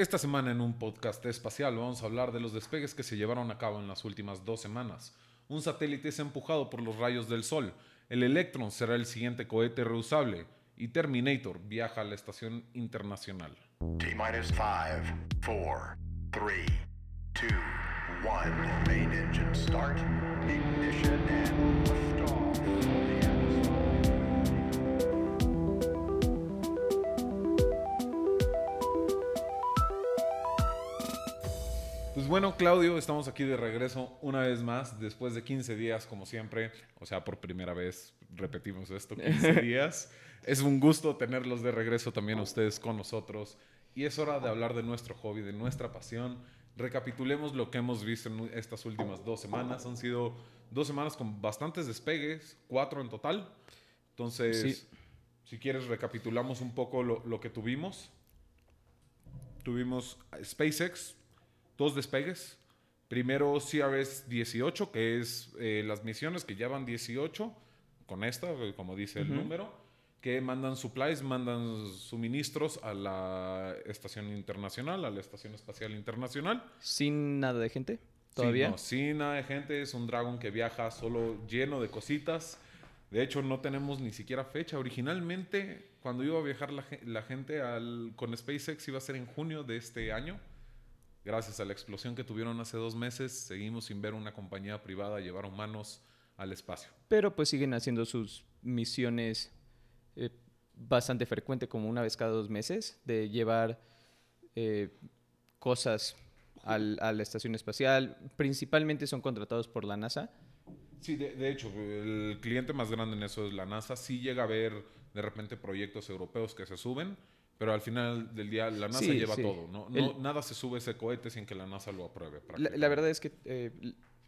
Esta semana en un podcast espacial vamos a hablar de los despegues que se llevaron a cabo en las últimas dos semanas. Un satélite es empujado por los rayos del Sol, el Electron será el siguiente cohete reusable y Terminator viaja a la estación internacional. T-minus 5, 4, 3, 2, 1. Main engine start, ignition and bueno, Claudio, estamos aquí de regreso una vez más, después de 15 días, como siempre. O sea, por primera vez repetimos esto, 15 días. Es un gusto tenerlos de regreso también a ustedes con nosotros. Y es hora de hablar de nuestro hobby, de nuestra pasión. Recapitulemos lo que hemos visto en estas últimas dos semanas. Han sido dos semanas con bastantes despegues, cuatro en total. Entonces, si quieres, recapitulamos un poco lo, lo que tuvimos. Tuvimos SpaceX, dos despegues. Primero CRS 18, que es eh, las misiones que llevan 18, con esta, eh, como dice el número, que mandan supplies, mandan suministros a la estación internacional, a la estación espacial internacional. Sin nada de gente, todavía. Sí, no, sin nada de gente, es un Dragon que viaja solo lleno de cositas. De hecho, no tenemos ni siquiera fecha. Originalmente, cuando iba a viajar la, la gente al, con SpaceX, iba a ser en junio de este año Gracias a la explosión que tuvieron hace dos meses, seguimos sin ver una compañía privada llevar humanos al espacio. Pero pues siguen haciendo sus misiones eh, bastante frecuente, como una vez cada dos meses, de llevar eh, cosas a la estación espacial. Principalmente son contratados por la NASA. Sí, de, de, hecho, el cliente más grande en eso es la NASA. Sí llega a ver de repente proyectos europeos que se suben, pero al final del día la NASA lleva todo. ¿no? nada se sube ese cohete sin que la NASA lo apruebe. La, verdad es que eh,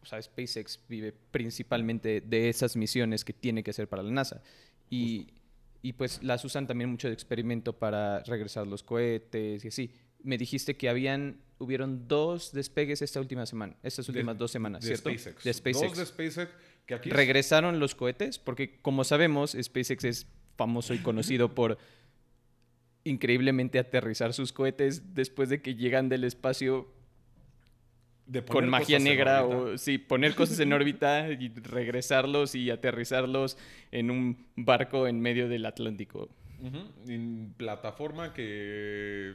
o sea, SpaceX vive principalmente de esas misiones que tiene que hacer para la NASA. Y, y, pues las usan también mucho de experimento para regresar los cohetes y así. Me dijiste que habían, hubieron dos despegues esta última semana, estas últimas dos semanas, ¿cierto? SpaceX. De SpaceX. Dos de SpaceX que aquí regresaron los cohetes porque como sabemos SpaceX es famoso y conocido por increíblemente aterrizar sus cohetes después de que llegan del espacio con magia negra o sí, poner cosas en órbita y regresarlos y aterrizarlos en un barco en medio del Atlántico. En plataforma que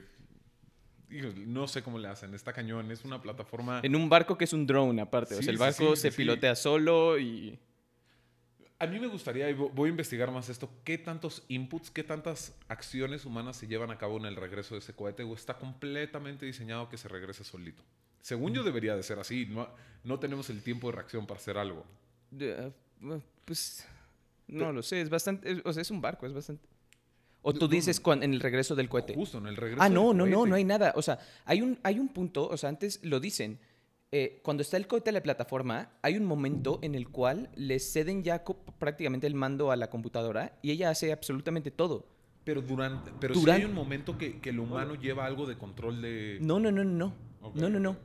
no sé cómo le hacen, está cañón, es una plataforma... En un barco que es un drone aparte, o sea, el barco se pilotea solo y... A mí me gustaría, y voy a investigar más esto, qué tantos inputs, qué tantas acciones humanas se llevan a cabo en el regreso de ese cohete o está completamente diseñado que se regrese solito. Según yo mm. debería de ser así, no, no tenemos el tiempo de reacción para hacer algo. pues no lo sé, es bastante, o sea, es un barco, es bastante... O tú dices en el regreso del cohete. Justo, en el regreso. Ah, no, no, no, no hay nada. O sea, hay un, hay un punto, o sea, antes lo dicen eh, cuando está el cohete de la plataforma, hay un momento en el cual le ceden ya prácticamente el mando a la computadora y ella hace absolutamente todo. Pero durante, pero Si hay un momento que, que, el humano lleva algo de control de. No, no, no, no. No, no, no.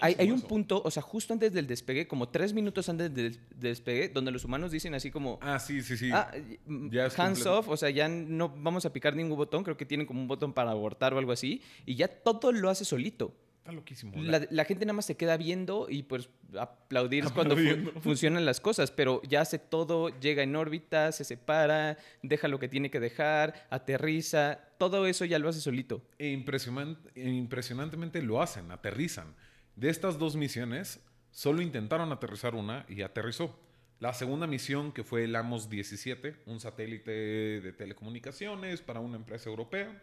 Hay, hay, un punto, o sea, justo antes del despegue, como tres minutos antes del despegue, donde los humanos dicen así como... Ah, sí, sí, sí. Ah, hands off, o sea, ya no vamos a picar ningún botón, creo que tienen como un botón para abortar o algo así, y ya todo lo hace solito loquísimo. La, gente nada más se queda viendo y pues aplaudir cuando funcionan las cosas, pero ya hace todo, llega en órbita, se separa, deja lo que tiene que dejar, aterriza, todo eso ya lo hace solito. E impresionantemente lo hacen, aterrizan. De estas dos misiones, solo intentaron aterrizar una y aterrizó. La segunda misión, que fue el AMOS 17, un satélite de telecomunicaciones para una empresa europea,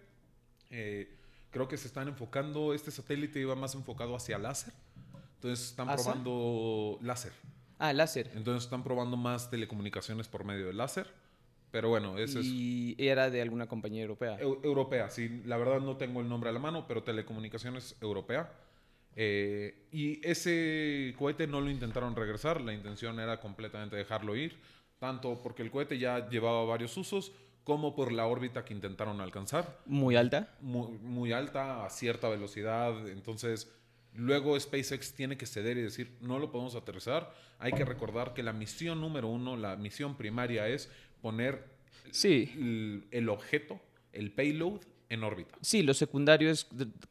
eh, creo que se están enfocando, este satélite iba más enfocado hacia láser. Entonces están probando láser. Ah, láser. Entonces están probando más telecomunicaciones por medio de láser. Pero bueno, ese es... ¿Y era de alguna compañía europea? europea, sí. La verdad no tengo el nombre a la mano, pero telecomunicaciones europea. Eh, y ese cohete no lo intentaron regresar, la intención era completamente dejarlo ir, tanto porque el cohete ya llevaba varios usos, como por la órbita que intentaron alcanzar. Muy alta. Muy, alta, a cierta velocidad. Entonces, luego SpaceX tiene que ceder y decir, no lo podemos aterrizar. Hay que recordar que la misión número uno, la misión primaria es poner sí. el, objeto, el payload, en órbita. Sí, lo secundario es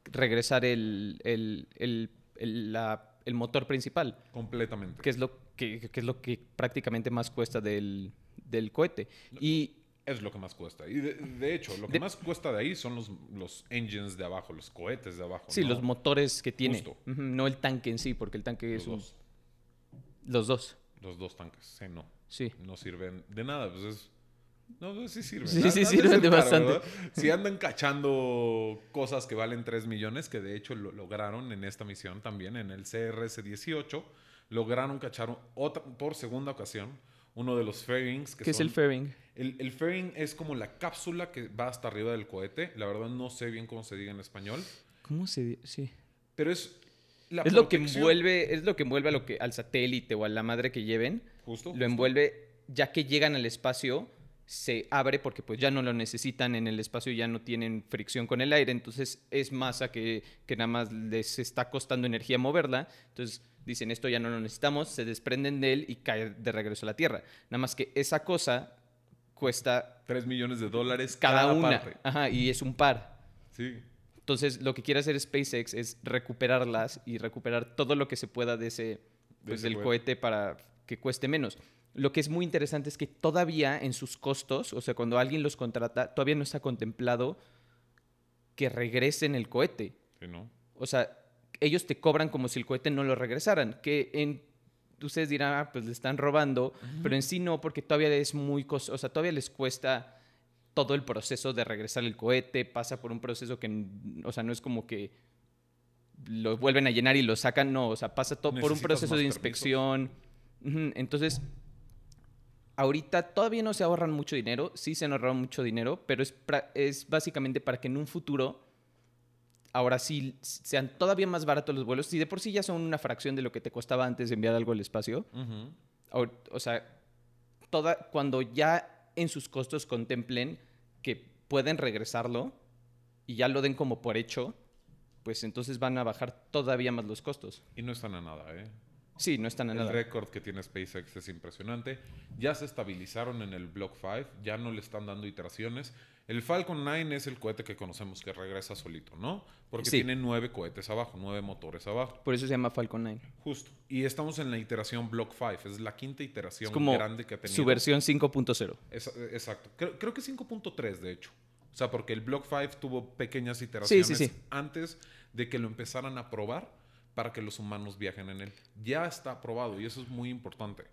regresar el, el, el- el- la- el motor principal, Completamente. que es lo que, que es lo que prácticamente más cuesta del, del cohete. Y Es lo que más cuesta. Y de, de hecho, lo que De- más cuesta de ahí son los, los engines de abajo, los cohetes de abajo. sí, ¿no? los motores que tiene. Justo. No el tanque en sí, porque el tanque Los es un- dos. Los dos, Los dos tanques. Sí, no. sí. No sirven de nada. Pues es... No, pues sí sirven. Sí, sí sirven de bastante. Si andan cachando cosas que valen 3 millones, que de hecho lo lograron en esta misión también, en el CRS-18, lograron cachar otra, por segunda ocasión uno de los fairings. Que ¿Qué es el fairing? El, el fairing es como la cápsula que va hasta arriba del cohete. La verdad no sé bien cómo se diga en español. ¿Cómo se dice? Sí. Pero es la Es lo que envuelve, es lo que envuelve a lo que, al satélite o a la madre que lleven. Justo. Lo justo. envuelve, ya que llegan al espacio, se abre porque pues ya no lo necesitan en el espacio, ya no tienen fricción con el aire, entonces es masa que, que nada más les está costando energía moverla, entonces dicen esto ya no lo necesitamos, se desprenden de él y cae de regreso a la Tierra. Nada más que esa cosa cuesta 3 millones de dólares cada, cada, una, parte. Ajá, y es un par. Sí. Entonces, lo que quiere hacer SpaceX es recuperarlas y recuperar todo lo que se pueda de ese, pues, ese del cohete. cohete para que cueste menos. Lo que es muy interesante es que todavía en sus costos, o sea, cuando alguien los contrata, todavía no está contemplado que regresen el cohete. Sí, ¿no? O sea, ellos te cobran como si el cohete no lo regresaran, que en ustedes dirán, ah, pues le están robando, pero en sí no, porque todavía es muy o sea, todavía les cuesta todo el proceso de regresar el cohete, pasa por un proceso que, o sea, no es como que lo vuelven a llenar y lo sacan, no, o sea, pasa todo por un proceso de inspección. Entonces, ahorita todavía no se ahorran mucho dinero, sí se han ahorrado mucho dinero, pero es, es básicamente para que en un futuro ahora sí sean todavía más baratos los vuelos. Si de por sí ya son una fracción de lo que te costaba antes de enviar algo al espacio, o sea, toda, cuando ya en sus costos contemplen que pueden regresarlo y ya lo den como por hecho, pues entonces van a bajar todavía más los costos. Y no están a nada, ¿eh? Sí, no están a El nada. récord que tiene SpaceX es impresionante. Ya se estabilizaron en el Block 5, ya no le están dando iteraciones. El Falcon 9 es el cohete que conocemos que regresa solito, ¿no? Porque Sí. tiene nueve cohetes abajo, nueve motores abajo. Por eso se llama Falcon 9. Justo. Y estamos en la iteración Block 5, es la quinta iteración Es como grande que ha tenido. su versión 5.0. Es- exacto. Creo, creo que 5.3, de hecho. O sea, porque el Block 5 tuvo pequeñas iteraciones sí. antes de que lo empezaran a probar para que los humanos viajen en él. Ya está aprobado y eso es muy importante.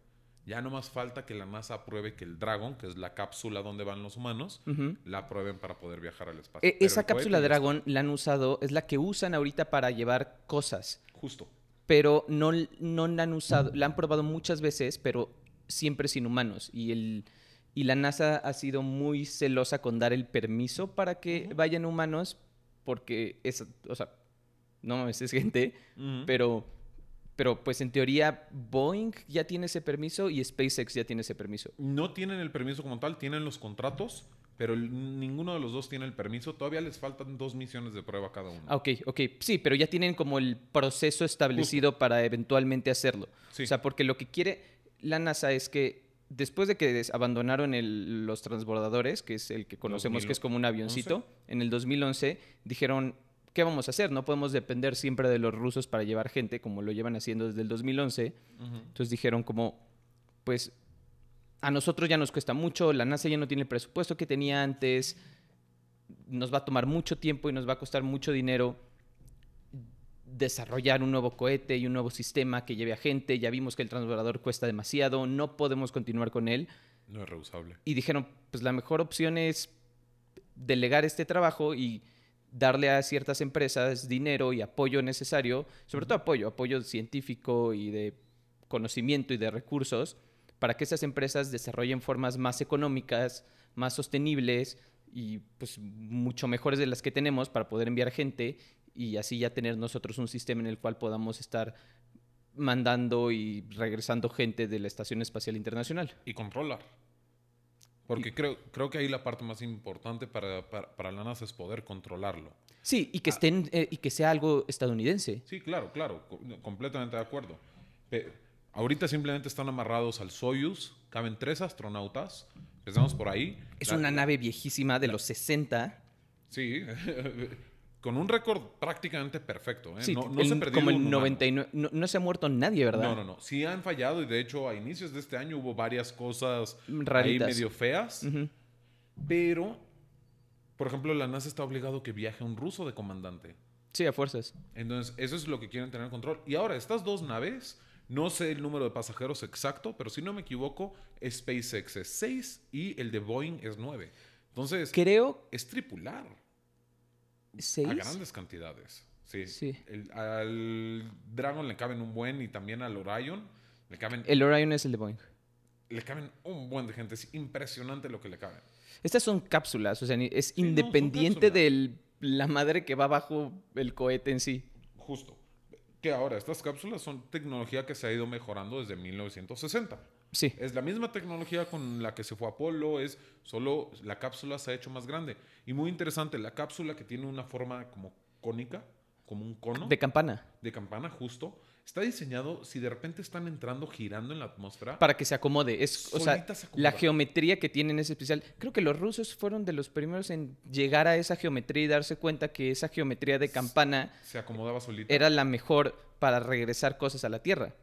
Ya no más falta que la NASA apruebe que el Dragon, que es la cápsula donde van los humanos, la aprueben para poder viajar al espacio. E- esa cápsula ya está. Dragon la han usado, es la que usan ahorita para llevar cosas. Justo. pero no, no la han usado, la han probado muchas veces, pero siempre sin humanos. Y, el, y la NASA ha sido muy celosa con dar el permiso para que vayan humanos, porque es, o sea, no mames, es gente, pero, pero pues en teoría Boeing ya tiene ese permiso y SpaceX ya tiene ese permiso. No tienen el permiso como tal, tienen los contratos, pero ninguno de los dos tiene el permiso. Todavía les faltan dos misiones de prueba cada uno. Ah, ok, ok, sí, pero ya tienen como el proceso establecido para eventualmente hacerlo. Sí. O sea, porque lo que quiere la NASA es que después de que abandonaron el- los transbordadores, que es el que conocemos que es como un avioncito, en el 2011 dijeron, ¿qué vamos a hacer? No podemos depender siempre de los rusos para llevar gente, como lo llevan haciendo desde el 2011. Ujú. Entonces dijeron como, pues a nosotros ya nos cuesta mucho, la NASA ya no tiene el presupuesto que tenía antes, nos va a tomar mucho tiempo y nos va a costar mucho dinero desarrollar un nuevo cohete y un nuevo sistema que lleve a gente, ya vimos que el transbordador cuesta demasiado, no podemos continuar con él No es reusable. y dijeron, pues la mejor opción es delegar este trabajo y darle a ciertas empresas dinero y apoyo necesario, sobre todo apoyo, apoyo científico y de conocimiento y de recursos, para que esas empresas desarrollen formas más económicas, más sostenibles y pues mucho mejores de las que tenemos para poder enviar gente y así ya tener nosotros un sistema en el cual podamos estar mandando y regresando gente de la Estación Espacial Internacional. y controlar. Porque creo, creo que ahí la parte más importante para, para, para la NASA es poder controlarlo. Sí, y que estén eh, y que sea algo estadounidense. Sí, claro, claro, co- completamente de acuerdo. Pe- ahorita simplemente están amarrados al Soyuz, caben tres astronautas, empezamos por ahí. Es La- una nave viejísima de los 60. Sí, con un récord prácticamente perfecto. ¿eh? Sí, no, no el- se perdió como el un humano. 99. No, no se ha muerto nadie, ¿verdad? No, no, no. Sí han fallado y de hecho a inicios de este año hubo varias cosas Raritas. ahí medio feas. Pero, por ejemplo, la NASA está obligado a que viaje un ruso de comandante. Sí, a fuerzas. Entonces, eso es lo que quieren tener control. Y ahora, estas dos naves, no sé el número de pasajeros exacto, pero si no me equivoco, SpaceX es 6 y el de Boeing es 9. Entonces, Creo. es tripular a grandes cantidades. Sí. Sí. El- al Dragon le caben un buen y también al Orion le caben, El Orion es el de Boeing. le caben un buen de gente. Es impresionante lo que le caben. Estas son cápsulas, o sea, es Sí, independiente de la madre que va bajo el cohete en sí. Justo. Que ahora, estas cápsulas son tecnología que se ha ido mejorando desde 1960. Sí. Es la misma tecnología con la que se fue Apolo, es solo la cápsula se ha hecho más grande. Y muy interesante, la cápsula que tiene una forma como cónica, como un cono De campana. de campana justo, está diseñado si de repente están entrando girando en la atmósfera. Para que se acomode. Es, o sea, se la geometría que tienen es especial. Creo que los rusos fueron de los primeros en llegar a esa geometría y darse cuenta que esa geometría de campana se acomodaba solita. era la mejor para regresar cosas a la Tierra.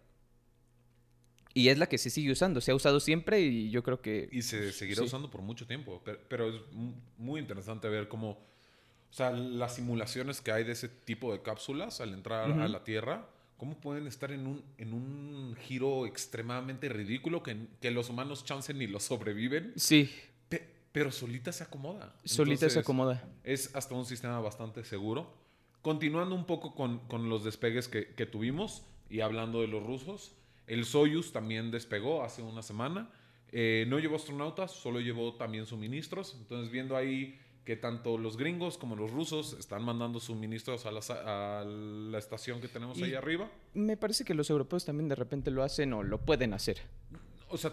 Y es la que se sigue usando. Se ha usado siempre y yo creo que... Y se seguirá Sí. usando por mucho tiempo. Pero, pero es mu- muy interesante ver cómo, o sea, las simulaciones que hay de ese tipo de cápsulas al entrar Ujú. a la Tierra, cómo pueden estar en un, en un giro extremadamente ridículo que, que los humanos chance ni lo sobreviven, Sí, pe- pero solita se acomoda. solita se Entonces, acomoda. Es hasta un sistema bastante seguro. Continuando un poco con, con los despegues que, que tuvimos y hablando de los rusos, el Soyuz también despegó hace una semana. Eh, no llevó astronautas, solo llevó también suministros. Entonces, viendo ahí que tanto los gringos como los rusos están mandando suministros a la, sa- a la estación que tenemos Y- ahí arriba. Me parece que los europeos también de repente lo hacen o lo pueden hacer. O sea,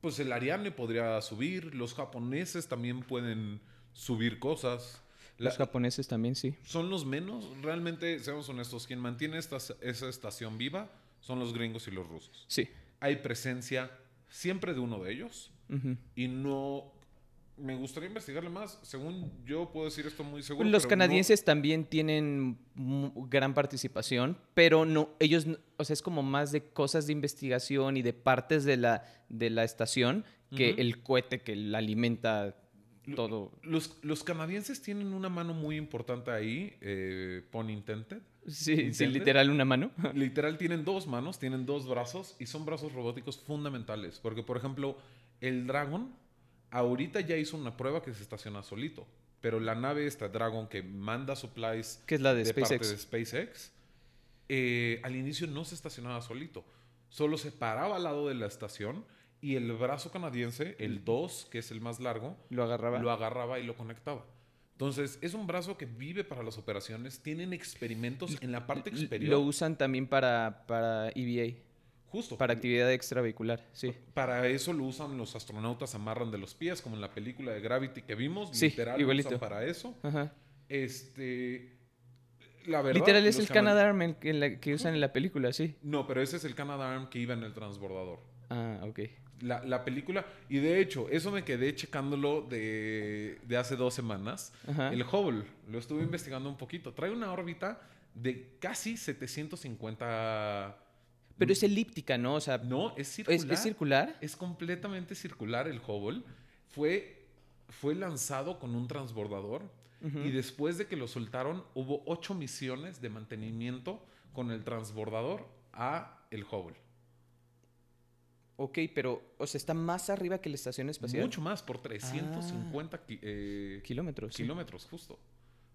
pues el Ariane podría subir, los japoneses también pueden subir cosas. La- Los japoneses también, sí. son los menos, realmente, seamos honestos, quien mantiene esta, esa estación viva son los gringos y los rusos. Sí. Hay presencia siempre de uno de ellos y no... Me gustaría investigarle más. Según yo puedo decir esto muy seguro. Los canadienses también tienen gran participación, pero no, ellos, o sea, es como más de cosas de investigación y de partes de la, de la estación que el cohete que la alimenta todo. los, los canadienses tienen una mano muy importante ahí, eh, pun intended. Sí, literal una mano. Literal tienen dos manos, tienen dos brazos y son brazos robóticos fundamentales. Porque, por ejemplo, el Dragon ahorita ya hizo una prueba que se estaciona solito. Pero la nave esta Dragon que manda supplies Que es la de, de parte SpaceX. de SpaceX, eh, al inicio no se estacionaba solito. Solo se paraba al lado de la estación y el brazo canadiense, el 2, que es el más largo, Lo agarraba. lo agarraba y lo conectaba. Entonces, es un brazo que vive para las operaciones. Tienen experimentos en la parte exterior. Lo usan también para, para EVA, Justo. para actividad extravehicular, sí. Para eso lo usan los astronautas, amarran de los pies, como en la película de Gravity que vimos. Sí, literal igualito. lo usan para eso. Ajá. Este. La verdad. Literal es el Canadarm el que, la- que usan en la película, sí. No, pero ese es el Canadarm que iba en el transbordador. Ah, ok. La, la película. Y de hecho, eso me quedé checándolo de, de hace dos semanas. Ajá. El Hubble, lo estuve investigando un poquito. Trae una órbita de casi 750. Pero es elíptica, ¿no? O sea, No, es ¿es, circular. es circular. Es completamente circular el Hubble. Fue, fue lanzado con un transbordador Ujú. y después de que lo soltaron hubo ocho misiones de mantenimiento con el transbordador a el Hubble. Ok, pero, o sea, está más arriba que la estación espacial. Mucho más, por 350 ki- eh, Kilómetros. sí. kilómetros, justo.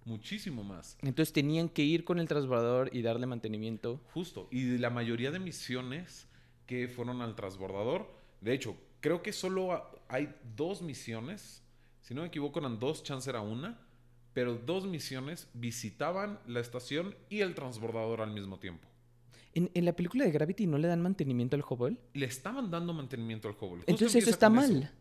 Muchísimo más. Entonces tenían que ir con el transbordador y darle mantenimiento. Justo. Y la mayoría de misiones que fueron al transbordador, de hecho, creo que solo ha- hay dos misiones, si no me equivoco eran dos, chance era una, pero dos misiones visitaban la estación y el transbordador al mismo tiempo. ¿En, en la película de Gravity no le dan mantenimiento al Hubble? Le estaban dando mantenimiento al Hubble. Justo Entonces eso está mal. eso.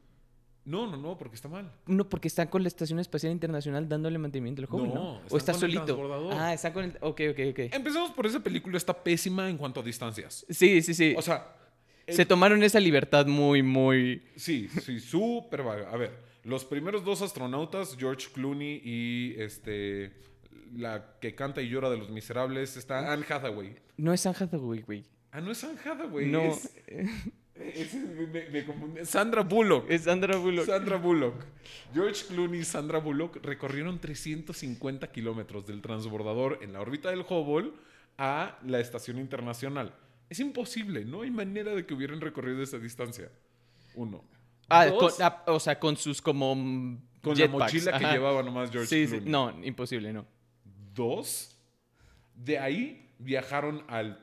No, no, no, porque está mal. No, porque están con la Estación Espacial Internacional dándole mantenimiento al Hubble, ¿no? No, o está con el solito. transbordador. Ah, está con el. Ok, ok, ok. Empezamos por esa película, está pésima en cuanto a distancias. Sí, sí, sí. O sea, el- Se tomaron esa libertad muy, muy. Sí, sí, súper vaga. A ver, Los primeros dos astronautas, George Clooney y este la que canta y llora de los miserables, está Anne Hathaway. No es Anne Hathaway, güey. Ah, no es Anne Hathaway. No. Es, es- me- me confundí. Sandra Bullock. Es Sandra Bullock. Sandra Bullock. George Clooney y Sandra Bullock recorrieron 350 kilómetros del transbordador en la órbita del Hubble a la estación internacional. Es imposible, no hay manera de que hubieran recorrido esa distancia. Uno. Ah, Dos, con- ah, o sea, con sus como con la mochila que llevaba nomás George Sí, sí, Clooney. no, imposible, no. Dos, de ahí viajaron a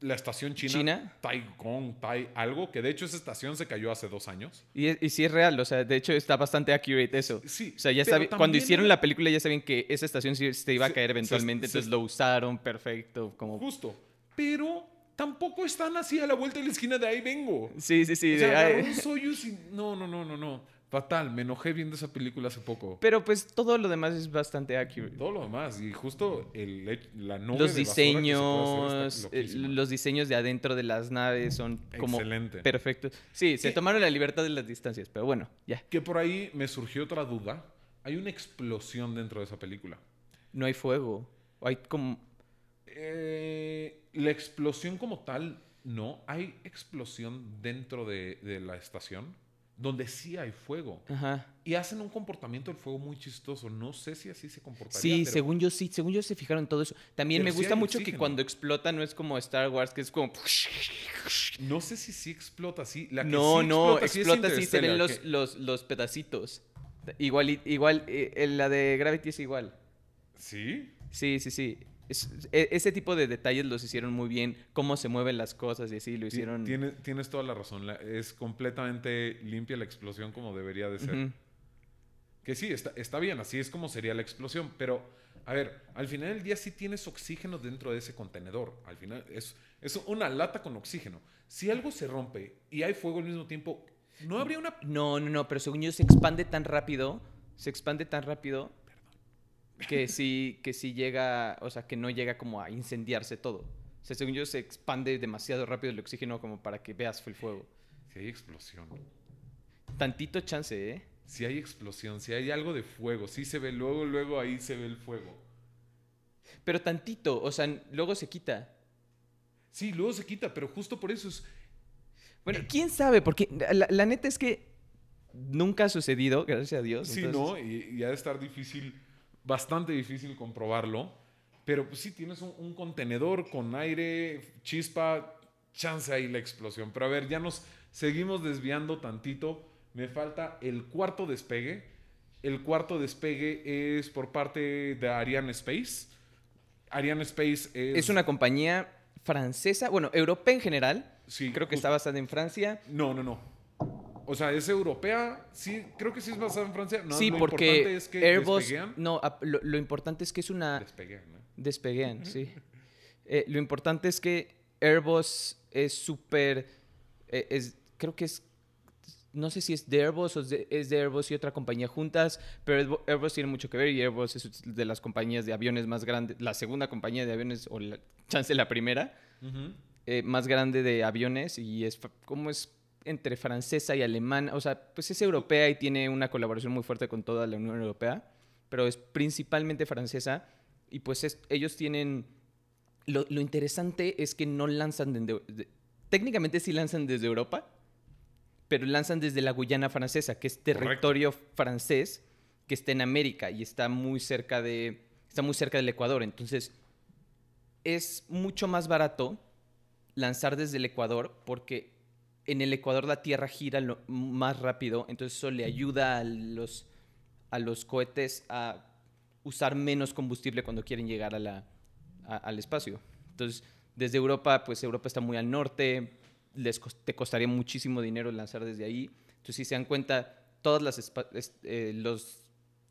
la estación china, ¿China? Taigong, Tai, algo, que de hecho esa estación se cayó hace dos años. Y, y sí es real, o sea, de hecho está bastante accurate eso. Sí, O sea, ya cuando hicieron la película ya sabían que esa estación se iba a caer eventualmente, se- entonces lo usaron perfecto, como... Justo. Pero tampoco están así a la vuelta de la esquina de ahí vengo. Sí, sí, sí. o sea, de- un Soyuz y... No, no, no, no, no. Fatal. Me enojé viendo esa película hace poco. Pero pues todo lo demás es bastante accurate. Todo lo demás. Y justo el, la nube Los de que se diseños, los diseños de adentro de las naves son como Excelente. perfectos. Sí, se ¿Qué? tomaron la libertad de las distancias, pero bueno, ya. Que por ahí me surgió otra duda. Hay una explosión dentro de esa película. No hay fuego. Hay como... Eh, la explosión como tal, no. Hay explosión dentro de, de la estación donde sí hay fuego. Ajá. Y hacen un comportamiento del fuego muy chistoso. No sé si así se comportaría. Sí, pero- según yo sí, según yo se fijaron en todo eso. También Pero me sí gusta mucho que cuando explota no es como Star Wars, que es como... No sé si sí explota así. La que No, sí no, explota, sí explota sí se ven los, los, los pedacitos. Igual, igual, eh, eh, la de Gravity es igual. ¿Sí? Sí, sí, sí. Es- e- ese tipo de detalles los hicieron muy bien. Cómo se mueven las cosas y así lo hicieron. Tienes, tienes toda la razón. la- es completamente limpia la explosión como debería de ser. Ujú. Que sí, está, está bien, así es como sería la explosión. Pero, a ver, al final del día sí tienes oxígeno dentro de ese contenedor. Al final es, es una lata con oxígeno. Si algo se rompe y hay fuego al mismo tiempo, no habría una... No, no, no, pero según yo se expande tan rápido, se expande tan rápido que sí, que sí llega, o sea, que no llega como a incendiarse todo. O sea, según yo se expande demasiado rápido el oxígeno como para que veas el fuego. Si hay explosión. Tantito chance, ¿eh? Si hay explosión, si hay algo de fuego, sí se ve luego, luego ahí se ve el fuego. Pero tantito, o sea, luego se quita. Sí, luego se quita, pero justo por eso es... Bueno, quién sabe, porque la, la neta es que nunca ha sucedido, gracias a Dios. Sí, entonces- ¿no? Y, y ha de estar difícil, bastante difícil comprobarlo. Pero pues sí, tienes un, un contenedor con aire, chispa, chance ahí la explosión. Pero a ver, ya nos seguimos desviando tantito. Me falta el cuarto despegue. El cuarto despegue es por parte de Ariane Space. Ariane Space es... Es una compañía francesa, bueno, europea en general. Sí, Creo que está basada en Francia. No, no, no. O sea, es europea. Sí, creo que sí es basada en Francia. No, sí, lo porque importante es que Airbus. despeguean. No, lo, lo importante es que es una. Despeguean, ¿no? Despeguean, sí. Eh, lo importante es que Airbus es súper. eh, es, creo que es. No sé si es de Airbus o es de, es de Airbus y otra compañía juntas, pero Airbus- tiene mucho que ver y Airbus es de las compañías de aviones más grandes, la segunda compañía de aviones, o la, chance la primera, eh, más grande de aviones y es como es entre francesa y alemana, o sea, pues es europea y tiene una colaboración muy fuerte con toda la Unión Europea, pero es principalmente francesa y pues es- ellos tienen... Lo, lo interesante es que no lanzan desde... de- técnicamente sí lanzan desde Europa, pero lanzan desde la Guyana francesa, que es territorio francés que está en América y está muy cerca de está muy cerca del Ecuador, entonces es mucho más barato lanzar desde el Ecuador porque en el Ecuador la Tierra gira lo- más rápido, entonces eso le ayuda a los, a los cohetes a usar menos combustible cuando quieren llegar a la, a- al espacio. Entonces, desde Europa, pues Europa está muy al norte, les te costaría muchísimo dinero lanzar desde ahí. Entonces, si se dan cuenta, todas las eh, los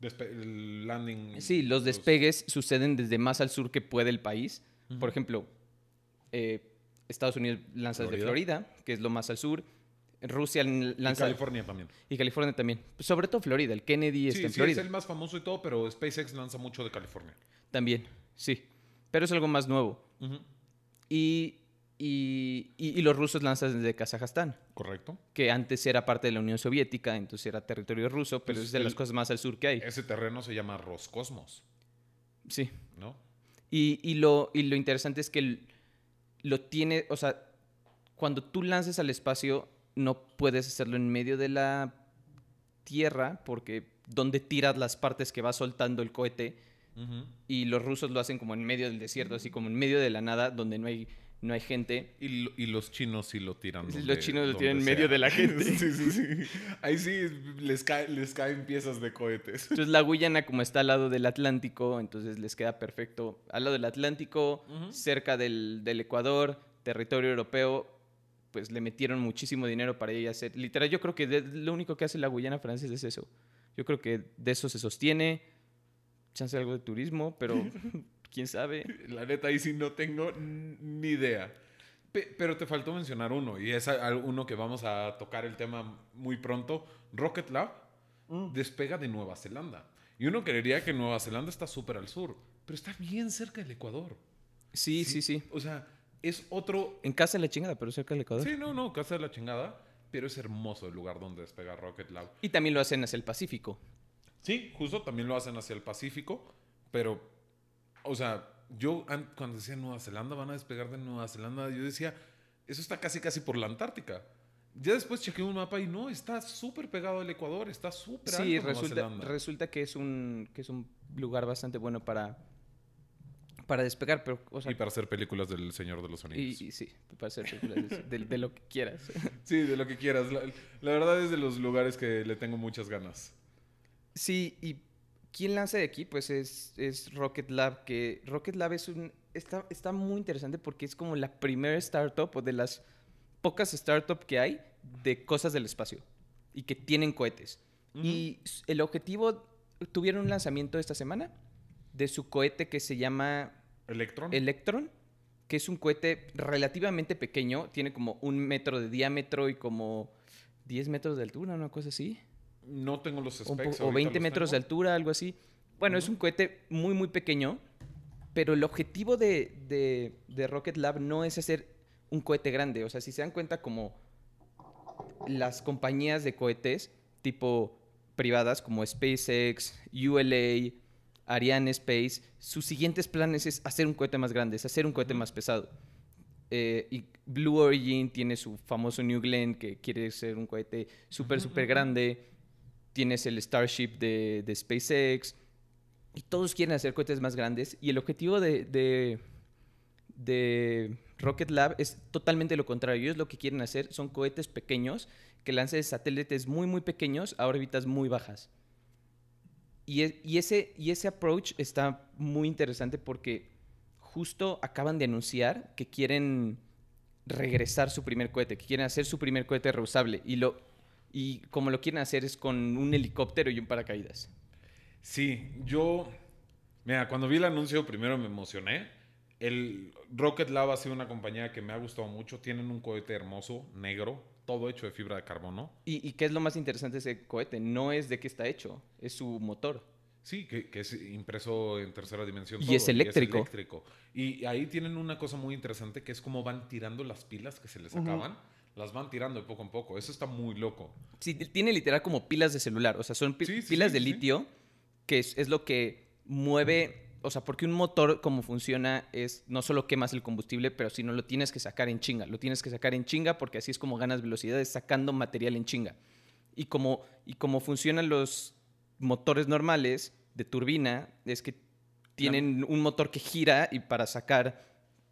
Despe- landing. Sí, los despegues suceden desde más al sur que puede el país. Por ejemplo, eh, Estados Unidos lanza desde Florida. Florida, que es lo más al sur. Rusia n- Y lanza... California también. Y California también. Sobre todo Florida. El Kennedy está Sí, en sí, es Florida. el más famoso y todo, pero SpaceX lanza mucho de California. También, sí. Pero es algo más nuevo. Y, Y, y- y los rusos lanzan desde Kazajstán, ¿Correcto? que antes era parte de la Unión Soviética, entonces era territorio ruso, pero Pues es de el- las cosas más al sur que hay. Ese terreno se llama Roscosmos, Sí. ¿no? Y, y lo, y lo interesante es que el- lo tiene, o sea, cuando tú lances al espacio, no puedes hacerlo en medio de la Tierra, porque donde tiras las partes que va soltando el cohete, y los rusos lo hacen como en medio del desierto, así como en medio de la nada, donde no hay, no hay gente. Y, lo- y los chinos sí lo tiran. Los donde- chinos lo tiran en medio de la gente. sí, sí, sí. Ahí sí les, cae- les caen piezas de cohetes. Entonces la Guyana, como está al lado del Atlántico, entonces les queda perfecto. Al lado del Atlántico, cerca del, del Ecuador, territorio europeo, pues le metieron muchísimo dinero para ella hacer. Literal, yo creo que de- lo único que hace la Guyana francesa es eso. Yo creo que de eso se sostiene. Chance algo de turismo, pero quién sabe. La neta, ahí sí no tengo ni idea. Pe- pero te faltó mencionar uno, y es uno que vamos a tocar el tema muy pronto. Rocket Lab despega de Nueva Zelanda. Y uno creería que Nueva Zelanda está súper al sur, pero está bien cerca del Ecuador. Sí, sí, sí. O sea, es otro... En casa de la chingada, pero cerca del Ecuador. Sí, no, no, casa de la chingada, pero es hermoso el lugar donde despega Rocket Lab. Y también lo hacen hacia el Pacífico. Sí, justo también lo hacen hacia el Pacífico, pero, o sea, yo an- cuando decía Nueva Zelanda, van a despegar de Nueva Zelanda, yo decía, eso está casi casi por la Antártica. Ya después chequeé un mapa y no, está súper pegado al Ecuador, está súper Sí, alto Nueva resulta, Zelanda. resulta que es un que es un lugar bastante bueno para para despegar, pero o sea, y para hacer películas del Señor de los y, Anillos. y sí, para hacer películas de, de- de lo que quieras. Sí, de lo que quieras. La, la verdad es de los lugares que le tengo muchas ganas. Sí, y quién lanza de aquí, pues es, es Rocket Lab, que Rocket Lab es un está, está muy interesante porque es como la primera startup o de las pocas startups que hay de cosas del espacio y que tienen cohetes. Y s- el objetivo tuvieron un lanzamiento esta semana de su cohete que se llama Electron. Electron, que es un cohete relativamente pequeño, tiene como un metro de diámetro y como 10 metros de altura, una cosa así. No tengo los O, specs. o ahorita 20 los metros de altura, algo así. Bueno, es un cohete muy, muy pequeño, pero el objetivo de, de- de Rocket Lab no es hacer un cohete grande. O sea, si se dan cuenta como las compañías de cohetes tipo privadas como SpaceX, ULA, Ariane Space, sus siguientes planes es hacer un cohete más grande, es hacer un cohete más pesado. Eh, y Blue Origin tiene su famoso New Glenn, que quiere ser un cohete súper, súper grande. Tienes el Starship de, de SpaceX. Y todos quieren hacer cohetes más grandes. Y el objetivo de, de, Rocket Lab es totalmente lo contrario. Ellos lo que quieren hacer son cohetes pequeños que lancen satélites muy, muy pequeños a órbitas muy bajas. Y, e- y ese, y ese approach está muy interesante porque justo acaban de anunciar que quieren regresar su primer cohete, que quieren hacer su primer cohete reusable. Y, lo, y como lo quieren hacer es con un helicóptero y un paracaídas. Sí, yo. Mira, cuando vi el anuncio, primero me emocioné. El Rocket Lab ha sido una compañía que me ha gustado mucho. Tienen un cohete hermoso, negro, todo hecho de fibra de carbono. ¿Y, y qué es lo más interesante de ese cohete? No es de qué está hecho, es su motor. Sí, que, que es impreso en tercera dimensión. Y todo, es eléctrico. eléctrico. Y ahí tienen una cosa muy interesante que es como van tirando las pilas que se les acaban. Las van tirando de poco en poco. Eso está muy loco. Sí, tiene literal como pilas de celular, o sea, son pi- Sí, sí, pilas sí, de litio, que es, es lo que mueve, o sea, porque un motor como funciona es no solo quemas el combustible, pero sino lo tienes que sacar en chinga, lo tienes que sacar en chinga porque así es como ganas velocidad, es sacando material en chinga. Y como, y como funcionan los motores normales de turbina, es que tienen un motor que gira y para sacar,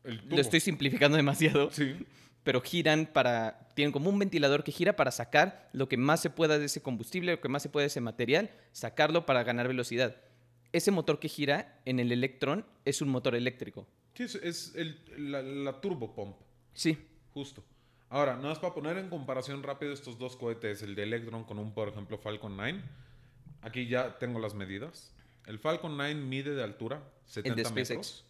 El lo estoy simplificando demasiado, Sí. Pero giran para, tienen como un ventilador que gira para sacar lo que más se pueda de ese combustible, lo que más se pueda de ese material, sacarlo para ganar velocidad. Ese motor que gira en el Electron es un motor eléctrico. Sí, es, es el- la, la turbo pump. Sí, Justo. Ahora, nada más para poner en comparación rápido estos dos cohetes, el de Electron con un, por ejemplo, Falcon 9. Aquí ya tengo las medidas. El Falcon 9 mide de altura 70 El de SpaceX. metros.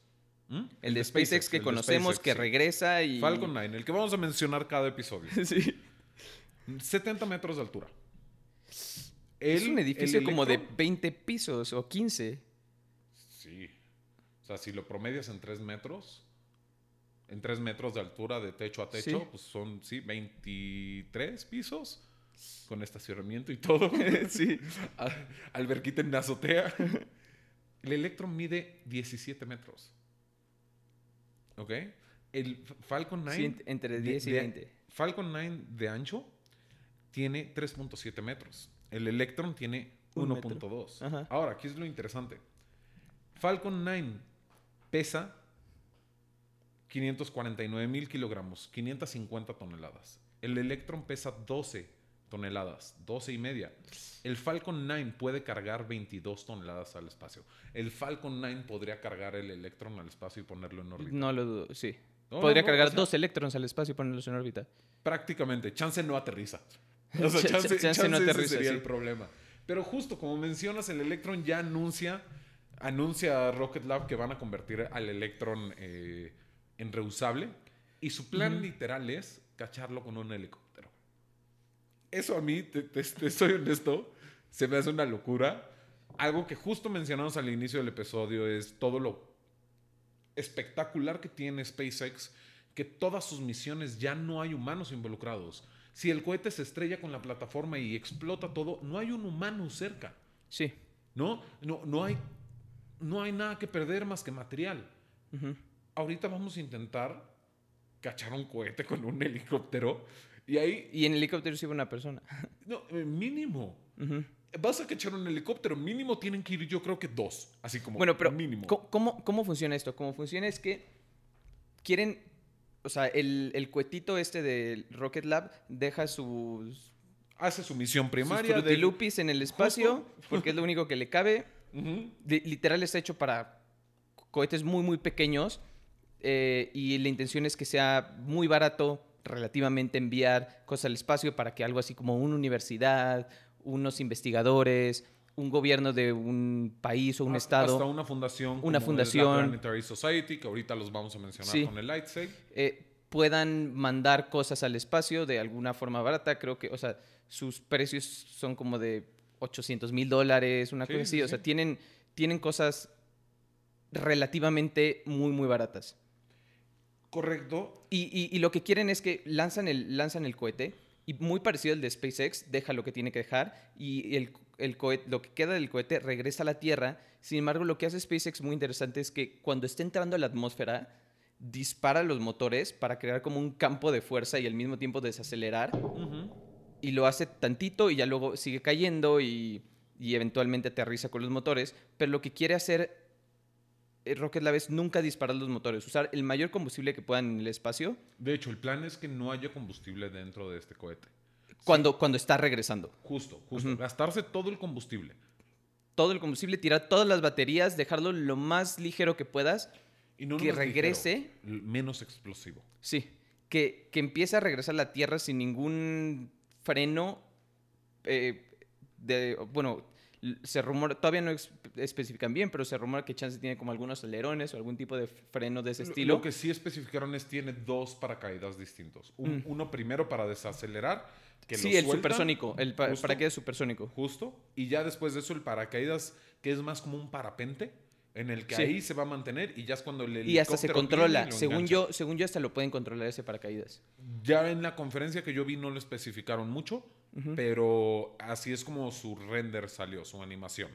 ¿Mm? el de SpaceX que conocemos, SpaceX, que sí. regresa y... Falcon 9, el que vamos a mencionar cada episodio. sí. 70 metros de altura. es un edificio el como de Electron- 20 pisos o 15. Sí. O sea, si lo promedias en 3 metros, en 3 metros de altura de techo a techo, Sí. pues son, sí, 23 pisos con estacionamiento y todo. Sí. Alberquita en la azotea. El Electron mide 17 metros. ¿Ok? El Falcon 9... Sí, ent- entre de- 10 y de- 20. Falcon 9 de ancho tiene 3.7 metros. El Electron tiene Un metro. 1.2. Ajá. Ahora, aquí es lo interesante. Falcon 9 pesa 549 mil kilogramos, 550 toneladas. El Electron pesa 12 toneladas, 12 y media. El Falcon 9 puede cargar 22 toneladas al espacio. El Falcon 9 podría cargar el Electron al espacio y ponerlo en órbita. No lo dudo, sí. No, Podría no, cargar o sea- dos electrones al espacio y ponerlos en órbita. prácticamente. Chance no aterriza. O sea, Ch- chance, chance chance no ese aterriza, sería sí. el problema. Pero justo como mencionas, el Electron ya anuncia, anuncia a Rocket Lab que van a convertir al Electron eh, en reusable. Y su plan literal es cacharlo con un helicóptero. Eso a mí, te, te- te soy honesto, se me hace una locura. Algo que justo mencionamos al inicio del episodio es todo lo espectacular que tiene SpaceX, que todas sus misiones ya no hay humanos involucrados. Si el cohete se estrella con la plataforma y explota todo, no hay un humano cerca. Sí. ¿No? No, no, hay, no hay nada que perder más que material. Ujú. Ahorita vamos a intentar cachar un cohete con un helicóptero y ahí, Y en helicóptero sí iba una persona. no, eh, mínimo. Vas a cachar un helicóptero, mínimo tienen que ir yo creo que dos, así como Bueno, pero mínimo. ¿cómo, cómo, funciona esto? Cómo funciona es que quieren, o sea, el, el cuetito este del Rocket Lab deja sus, Hace su misión sus primaria. de- frutilupis en el espacio, porque es lo único que le cabe. De- literal está hecho para cohetes muy, muy pequeños eh, y la intención es que sea muy barato relativamente enviar cosas al espacio para que algo así como una universidad, unos investigadores, un gobierno de un país o un Hasta- estado Hasta una fundación. Una como es la fundación. Planetary Society, que ahorita los vamos a mencionar Sí. con el Lightsay. eh, puedan mandar cosas al espacio de alguna forma barata. Creo que, o sea, sus precios son como de 800 mil dólares, una Sí, cosa así. sí, o sea, tienen, tienen cosas relativamente muy, muy baratas. Correcto. Y, y- y lo que quieren es que lanzan el, lanzan el cohete y muy parecido al de SpaceX, deja lo que tiene que dejar y el, el cohete, lo que queda del cohete regresa a la Tierra. Sin embargo, lo que hace SpaceX muy interesante es que cuando está entrando a la atmósfera, dispara los motores para crear como un campo de fuerza y al mismo tiempo desacelerar. Y lo hace tantito y ya luego sigue cayendo y, y eventualmente aterriza con los motores. Pero lo que quiere hacer Rocket Lab es nunca disparar los motores, usar el mayor combustible que puedan en el espacio De hecho, el plan es que no haya combustible dentro de este cohete. cuando, cuando está regresando. Justo, justo. Gastarse todo el combustible. Todo el combustible, tirar todas las baterías, dejarlo lo más ligero que puedas. Y no Que regrese. ligero, menos explosivo. Sí, que, que empiece a regresar a la Tierra sin ningún freno. eh, de, bueno, se rumora, todavía no especifican bien, pero se rumora que Chance tiene como algunos alerones o algún tipo de freno de ese Lo- estilo. Lo que sí especificaron es tiene dos paracaídas distintos. Un- Mm. Uno primero para desacelerar, que sí, lo el sueltan, supersónico, el pa- justo, paracaídas supersónico. Justo. Y ya después de eso el paracaídas, que es más como un parapente, en el que Sí. ahí se va a mantener y ya es cuando el Y hasta se controla. Según engancha. yo, según yo, hasta lo pueden controlar ese paracaídas. Ya en la conferencia que yo vi no lo especificaron mucho, Pero así es como su render salió, su animación.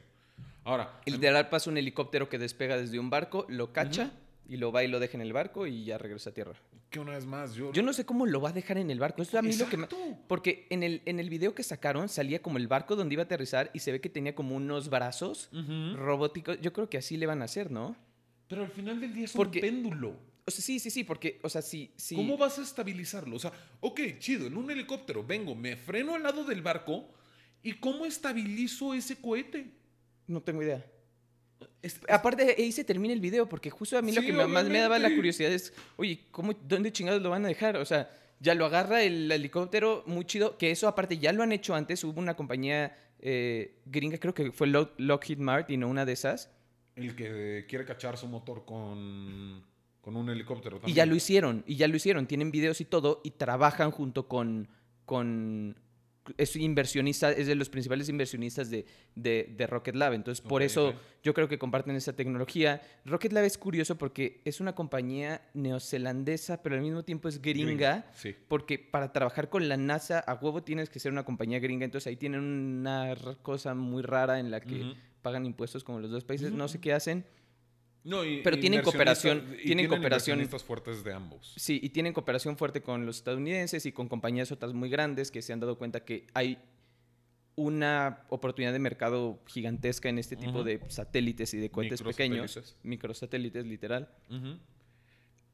Ahora, El literal pasa un helicóptero que despega desde un barco, lo cacha y lo va y lo deja en el barco y ya regresa a tierra. que una vez más, yo... Yo no sé cómo lo va a dejar en el barco. Esto a mí lo que me... Porque en el, en el video que sacaron salía como el barco donde iba a aterrizar y se ve que tenía como unos brazos robóticos. Yo creo que así le van a hacer, ¿no? Pero al final del día es Porque- un péndulo. O sea, sí, sí, sí, porque, o sea, sí, sí. ¿Cómo vas a estabilizarlo? O sea, ok, chido, en un helicóptero vengo, me freno al lado del barco y ¿cómo estabilizo ese cohete? No tengo idea. Es- Aparte, ahí se termina el video, porque justo a mí lo que más me daba la curiosidad es, oye, ¿cómo, ¿dónde chingados lo van a dejar? O sea, ya lo agarra el helicóptero, muy chido, que eso aparte ya lo han hecho antes, hubo una compañía eh, gringa, creo que fue Lock- Lockheed Martin o una de esas, el que quiere cachar su motor con, con un helicóptero y ya lo hicieron, y ya lo hicieron, tienen videos y todo, y trabajan junto con, con es inversionista, es de los principales inversionistas de, de, de Rocket Lab. Entonces, por eso yo creo que comparten esa tecnología. Rocket Lab es curioso porque es una compañía neozelandesa, pero al mismo tiempo es gringa. Sí. Porque para trabajar con la NASA a huevo tienes que ser una compañía gringa. Entonces ahí tienen una cosa muy rara en la que pagan impuestos como los dos países. No sé qué hacen. No, y- Pero tienen cooperación- y tienen cooperación- fuertes de ambos. Sí, y tienen cooperación fuerte con los estadounidenses y con compañías otras muy grandes que se han dado cuenta que hay una oportunidad de mercado gigantesca en este tipo de satélites y de cohetes pequeños, Microsatélites. literal.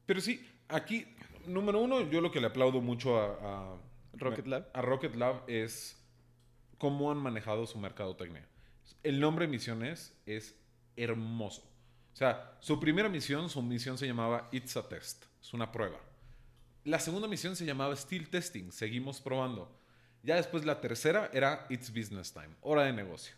Pero sí, aquí, número uno, yo lo que le aplaudo mucho a, a- Rocket Lab. a Rocket Lab es cómo han manejado su mercadotecnia. El nombre Misiones es hermoso. O sea, su primera misión, su misión se llamaba It's a Test, es una prueba. La segunda misión se llamaba Still Testing, seguimos probando. Ya después la tercera era It's Business Time, hora de negocio.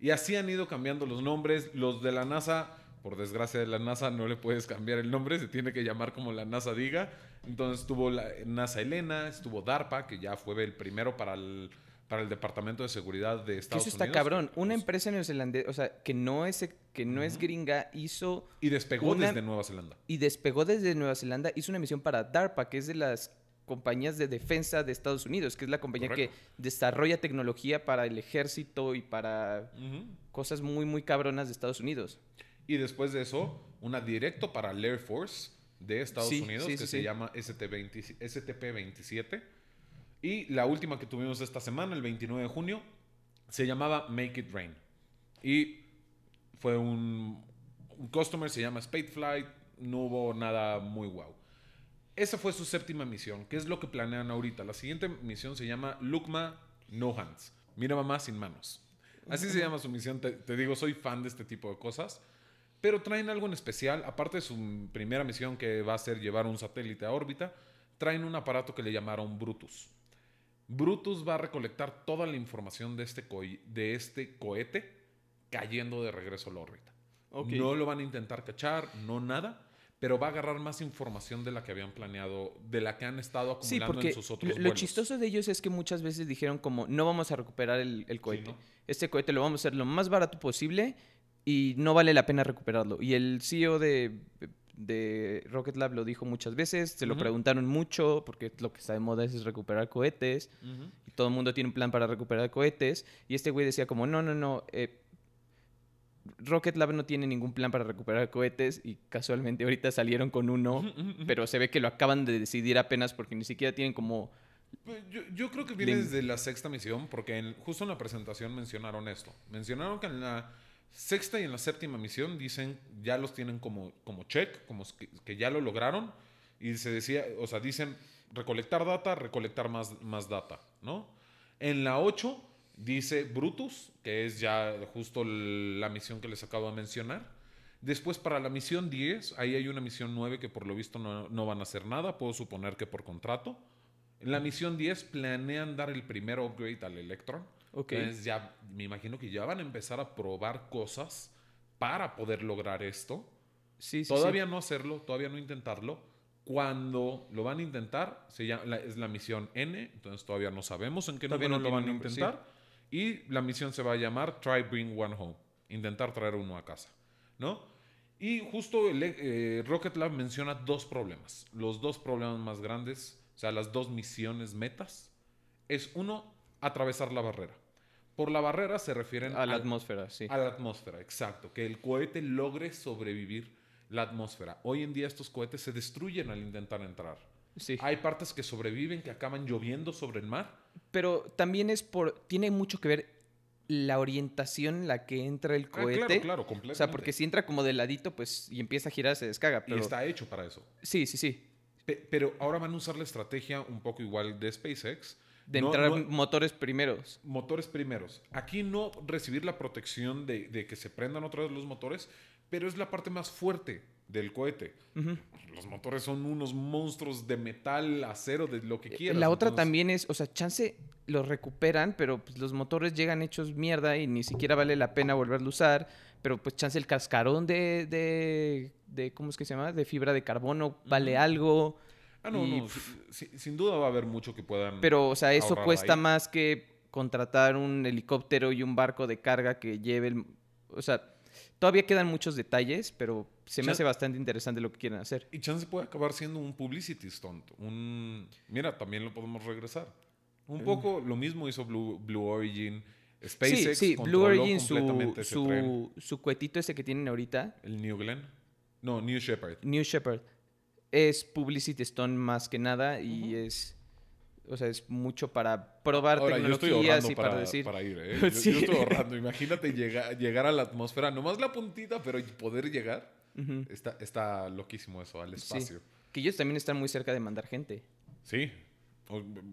Y así han ido cambiando los nombres. Los de la NASA, por desgracia de la NASA, no le puedes cambiar el nombre, se tiene que llamar como la NASA diga. Entonces estuvo la NASA Elena, estuvo DARPA, que ya fue el primero para el, para el Departamento de Seguridad de Estados eso está Unidos. cabrón. Una pues, empresa neozelandesa, o sea, que no es, que no es gringa, hizo Y despegó una- desde Nueva Zelanda. y despegó desde Nueva Zelanda, hizo una misión para DARPA, que es de las compañías de defensa de Estados Unidos, que es la compañía Correcto. que desarrolla tecnología para el ejército y para cosas muy, muy cabronas de Estados Unidos. Y después de eso, una directo para el Air Force de Estados Sí, Unidos sí, que sí, se llama ST20 STP-27. Y la última que tuvimos esta semana, el 29 de junio, se llamaba Make It Rain. Y fue un, un customer, se llama Spadeflight, no hubo nada muy guau. Esa fue su séptima misión, que es lo que planean ahorita. La siguiente misión se llama Lukma No Hands. Mira mamá sin manos. Así se llama su misión. Te, te digo, soy fan de este tipo de cosas. Pero traen algo en especial. Aparte de su primera misión, que va a ser llevar un satélite a órbita, traen un aparato que le llamaron Brutus. Brutus va a recolectar toda la información de este, coi- de este cohete cayendo de regreso a la órbita. No lo van a intentar cachar, no nada, pero va a agarrar más información de la que habían planeado, de la que han estado Sí, acumulando porque en sus otros lo, lo chistoso de ellos es que muchas veces dijeron como, no vamos a recuperar el, el cohete. ¿no? Este cohete lo vamos a hacer lo más barato posible y no vale la pena recuperarlo. Y el CEO de, de Rocket Lab lo dijo muchas veces, se lo preguntaron mucho, porque lo que está de moda es recuperar cohetes. Y todo el mundo tiene un plan para recuperar cohetes. Y este güey decía como, no, no, no, eh, Rocket Lab no tiene ningún plan para recuperar cohetes y casualmente ahorita salieron con uno, pero se ve que lo acaban de decidir apenas porque ni siquiera tienen como... Pues Yo, yo creo que viene desde la sexta misión, porque en- justo en la presentación mencionaron esto. Mencionaron que en la sexta y en la séptima misión dicen, ya los tienen como, como check, como que, ya lo lograron. Y se decía, o sea, dicen recolectar data, recolectar más, más data, ¿no? En la 8 dice Brutus, que es ya justo la misión que les acabo de mencionar. Después para la misión 10, ahí hay una misión 9 que por lo visto no, no van a hacer nada, puedo suponer que por contrato. En la misión 10 planean dar el primer upgrade al Electron. Ok. Entonces ya me imagino que ya van a empezar a probar cosas para poder lograr esto. Sí, sí, sí. Todavía no hacerlo, todavía no intentarlo. Cuando lo van a intentar, se llama, la- es la misión N, entonces todavía no sabemos en qué Todavía no lo van a nombre, sí. intentar. Y la misión se va a llamar Try Bring One Home, intentar traer uno a casa, ¿no? Y justo el, eh, Rocket Lab menciona dos problemas. Los dos problemas más grandes, o sea, las dos misiones metas, es uno, atravesar la barrera. Por la barrera se refieren A la al- atmósfera, sí. a la atmósfera, exacto. Que el cohete logre sobrevivir la atmósfera. Hoy en día estos cohetes se destruyen al intentar entrar. Sí. Hay partes que sobreviven, que acaban lloviendo sobre el mar. Pero también es por... Tiene mucho que ver la orientación en la que entra el Ah, cohete. claro, claro, completamente. O sea, porque si entra como de ladito, pues, y empieza a girar, se descarga. Pero... Y está hecho para eso. Sí, sí, sí. Pe- pero ahora van a usar la estrategia un poco igual de SpaceX. De No- entrar no- motores primeros. motores primeros. Aquí no recibir la protección de, de que se prendan otra vez los motores, pero es la parte más fuerte del cohete. Los motores son unos monstruos de metal, acero, de lo que quieras. Eh, La otra Entonces, también es, o sea, chance los recuperan, pero pues, los motores llegan hechos mierda y ni siquiera vale la pena volverlo a usar. Pero pues chance el cascarón de, de, de ¿cómo es que se llama? De fibra de carbono vale Ujú. algo. Ah, no, y, no. si- si- sin duda va a haber mucho que puedan. Pero, o sea, eso cuesta ahí. más que contratar un helicóptero y un barco de carga que lleve el... O sea, todavía quedan muchos detalles, pero se me hace bastante interesante lo que quieren hacer. Y chance puede acabar siendo un publicity stunt. Un... Mira, también lo podemos regresar. Un poco lo mismo hizo Blue, Blue Origin. SpaceX sí, sí, Blue Origin, su, su, su cuetito ese que tienen ahorita, El New Glenn. No, New Shepard. New Shepard, es Publicity Stone más que nada y es, o sea, es mucho para probar Ahora, yo estoy tecnologías y para, para, decir... para ir, ¿eh? Yo, Sí. yo estoy ahorrando. Imagínate llegar, llegar a la atmósfera, nomás la puntita, pero poder llegar. Está, está loquísimo eso, al sí. espacio. Que ellos también están muy cerca de mandar gente. Sí.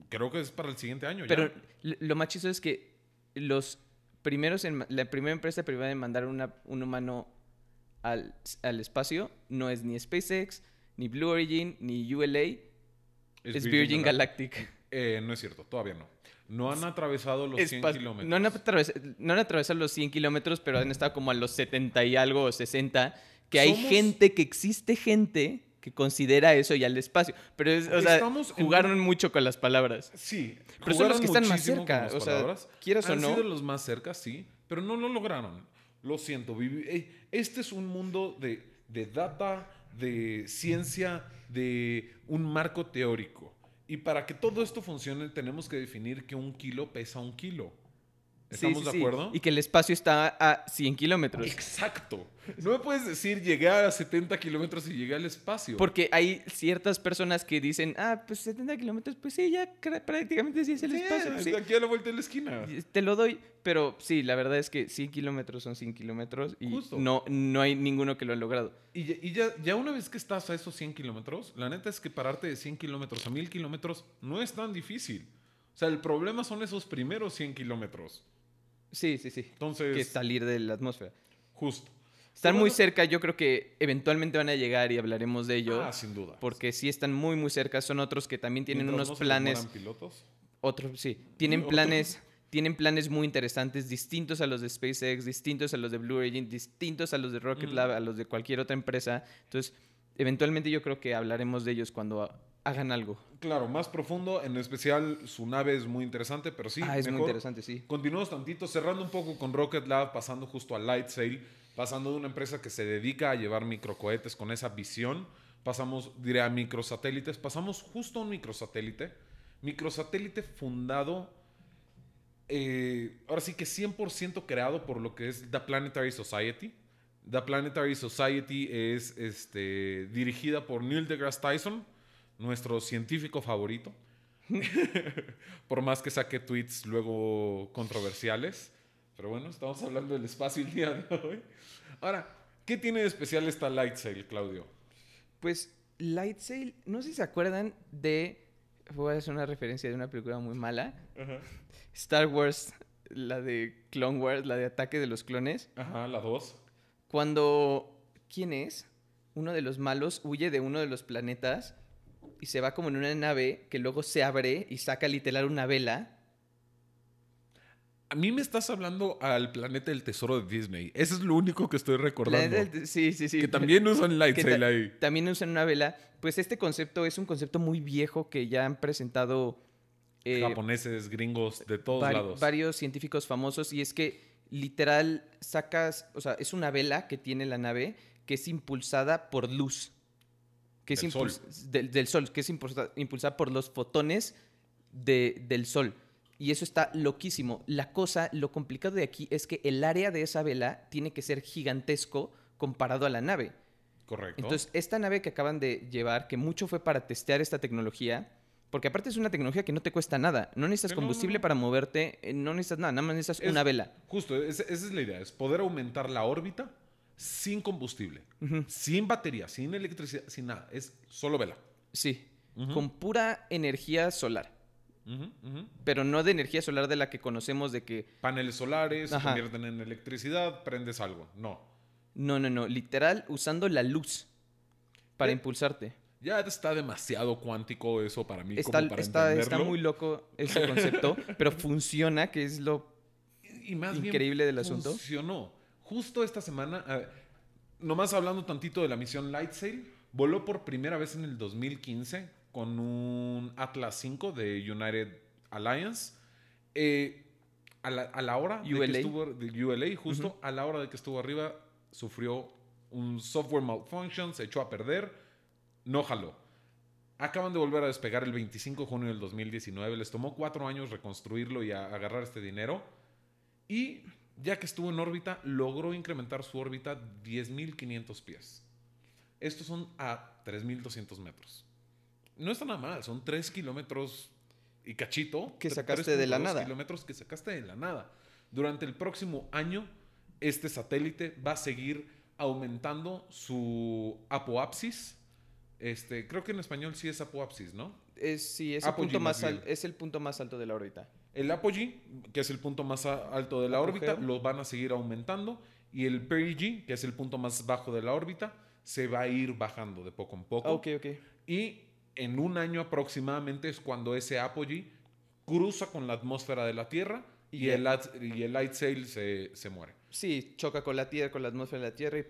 Creo que es para el siguiente año. Pero ya. lo más chistoso es que los primeros en la primera empresa privada en mandar una- un humano al, al espacio no es ni SpaceX, ni Blue Origin, ni ULA, es, Virgin, Galactic. Eh, no es cierto, todavía no. No han atravesado los 100 Espa- kilómetros. No han, atravesado, no han atravesado los 100 kilómetros, pero han estado como a los 70 y algo o 60. Que hay Somos- gente, que existe gente que considera eso ya el espacio. Pero, es, o sea, Estamos en jugaron mucho con las palabras. Sí, Pero son los que están más cerca, o sea, quieras o Han no. sido los más cerca, sí, pero no lo lograron. Lo siento. Este es un mundo de, de data, de ciencia, de un marco teórico. Y para que todo esto funcione, tenemos que definir que un kilo pesa un kilo. ¿Estamos sí, de sí. acuerdo? Y que el espacio está a 100 kilómetros. Exacto. No me puedes decir llegué a 70 kilómetros y llegué al espacio. Porque hay ciertas personas que dicen, ah, pues 70 kilómetros, pues sí, ya prácticamente sí es el espacio. pues sí, aquí a la vuelta de la esquina. te lo doy. Pero sí, la verdad es que 100 kilómetros son 100 kilómetros y Justo. no, no hay ninguno que lo ha logrado. Y, ya- y ya, ya una vez que estás a esos 100 kilómetros, la neta es que pararte de 100 kilómetros a 1000 kilómetros no es tan difícil. O sea, el problema son esos primeros 100 kilómetros. Sí, sí, sí. Entonces, Que salir de la atmósfera. justo. Están muy cerca, yo creo que eventualmente van a llegar y hablaremos de ello. Ah, sin duda. Porque sí están muy, muy cerca. Son otros que también tienen unos no planes. pilotos. Otros, sí. Tienen planes, tienen planes muy interesantes, distintos a los de SpaceX, distintos a los de Blue Origin, distintos a los de Rocket Ujú. Lab, a los de cualquier otra empresa. Entonces, eventualmente yo creo que hablaremos de ellos cuando hagan algo. Claro, más profundo. En especial, su nave es muy interesante, pero sí. ah, es muy interesante, sí. Continuamos tantito, cerrando un poco con Rocket Lab, pasando justo a Lightsail, pasando de una empresa que se dedica a llevar microcohetes con esa visión, pasamos, diré, a microsatélites, pasamos justo a un microsatélite, microsatélite fundado, eh, ahora sí que 100% creado por lo que es The Planetary Society. The Planetary Society es este, dirigida por Neil deGrasse Tyson, nuestro científico favorito. por más que saque tweets luego controversiales. Pero bueno, estamos hablando del espacio el día de hoy. Ahora, ¿qué tiene de especial esta Lightsail, Claudio? Pues Lightsail, no sé si se acuerdan de. Voy a hacer una referencia de una película muy mala. Star Wars, la de Clone Wars, la de Ataque de los Clones. Ajá, la 2. Cuando. ¿Quién es? Uno de los malos huye de uno de los planetas y se va como en una nave que luego se abre y saca literal una vela. A mí me estás hablando al planeta del tesoro de Disney. Eso es lo único que estoy recordando. Del- sí, sí, sí. Que también usan Lightsail ta- ahí. También usan una vela. Pues este concepto es un concepto muy viejo que ya han presentado eh, Japoneses, gringos, de todos lados. varios científicos famosos y es que literal sacas, o sea, es una vela que tiene la nave que es impulsada por luz. Que es Del sol. impuls- Del, del sol, que es impulsa- impulsada por los fotones de- del sol. Y eso está loquísimo. La cosa, lo complicado de aquí es que el área de esa vela tiene que ser gigantesco comparado a la nave. Correcto. Entonces, esta nave que acaban de llevar, que mucho fue para testear esta tecnología, porque aparte es una tecnología que no te cuesta nada. No necesitas no, combustible no. para moverte, eh, no necesitas nada, nada más necesitas Es- una vela. Justo, es- esa es la idea. Es poder aumentar la órbita sin combustible. Ujú. Sin batería, sin electricidad, sin nada. Es solo vela. Sí, Ujú. con pura energía solar. Ujú, ujú. Pero no de energía solar de la que conocemos de que... Paneles solares, Ajá. convierten en electricidad, prendes algo. No. No, no, no, literal usando la luz para Eh, impulsarte. Ya está demasiado cuántico eso para mí Está, como para está, está muy loco ese concepto, pero funciona, que es lo... y más bien increíble del asunto. Funcionó. Justo esta semana, eh, nomás hablando tantito de la misión Lightsail, voló por primera vez en el 2015 con un Atlas V de United Alliance. Eh, a la, a la hora de que ULA. estuvo de ULA, justo a la hora de que estuvo arriba, sufrió un software malfunction, se echó a perder, no jaló. Acaban de volver a despegar el 25 de junio del 2019. Les tomó cuatro años reconstruirlo y a- agarrar este dinero. Y ya que estuvo en órbita, logró incrementar su órbita 10.500 pies. Estos son a 3.200 metros. No está nada mal, son 3 kilómetros y cachito. Que sacaste de la 3.2 nada. kilómetros que sacaste de la nada. Durante el próximo año, este satélite va a seguir aumentando su apoapsis. Este, creo que en español sí es apoapsis, ¿no? Es, sí, es el, punto más al- es el punto más alto de la órbita. El apogee, que es el punto más alto de la Apogeo. órbita, lo van a seguir aumentando. Y el perigee, que es el punto más bajo de la órbita, se va a ir bajando de poco en poco. Ah, ok, ok. Y en un año aproximadamente es cuando ese apogee cruza con la atmósfera de la Tierra y, Y el, y light sail se, se muere. Sí, choca con la Tierra, con la atmósfera de la Tierra y